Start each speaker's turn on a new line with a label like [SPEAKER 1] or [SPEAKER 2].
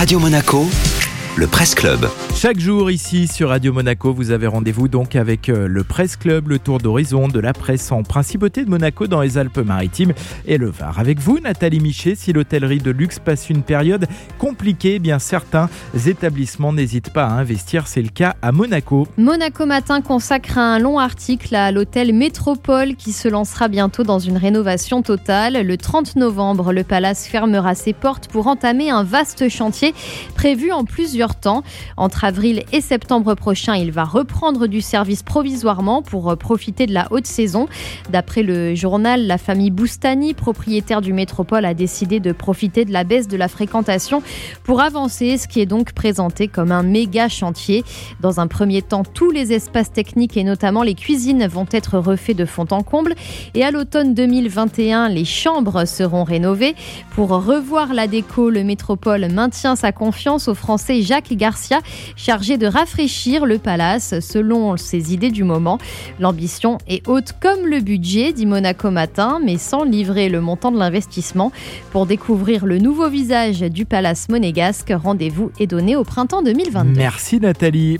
[SPEAKER 1] Radio Monaco, le Presse Club.
[SPEAKER 2] Chaque jour ici sur Radio Monaco, vous avez rendez-vous donc avec euh, le Presse Club, le tour d'horizon de la presse en principauté de Monaco dans les Alpes-Maritimes et le Var. Avec vous, Nathalie Michet, si l'hôtellerie de luxe passe une période compliquée, eh bien certains établissements n'hésitent pas à investir. C'est le cas à Monaco.
[SPEAKER 3] Monaco Matin consacre un long article à l'hôtel Métropole qui se lancera bientôt dans une rénovation totale. Le 30 novembre, le palace fermera ses portes pour entamer un vaste chantier prévu en plusieurs Entre avril et septembre prochain, il va reprendre du service provisoirement pour euh, profiter de la haute saison. D'après le journal, la famille Boustani, propriétaire du métropole, a décidé de profiter de la baisse de la fréquentation pour avancer, ce qui est donc présenté comme un méga chantier. Dans un premier temps, tous les espaces techniques et notamment les cuisines vont être refaits de fond en comble. Et à l'automne 2021, les chambres seront rénovées. Pour revoir la déco, le métropole maintient sa confiance aux Français Jacques Garcia, chargé de rafraîchir le palace selon ses idées du moment. L'ambition est haute comme le budget, dit Monaco Matin, mais sans livrer le montant de l'investissement. Pour découvrir le nouveau visage du palace monégasque, rendez-vous est donné au printemps 2022.
[SPEAKER 2] Merci Nathalie.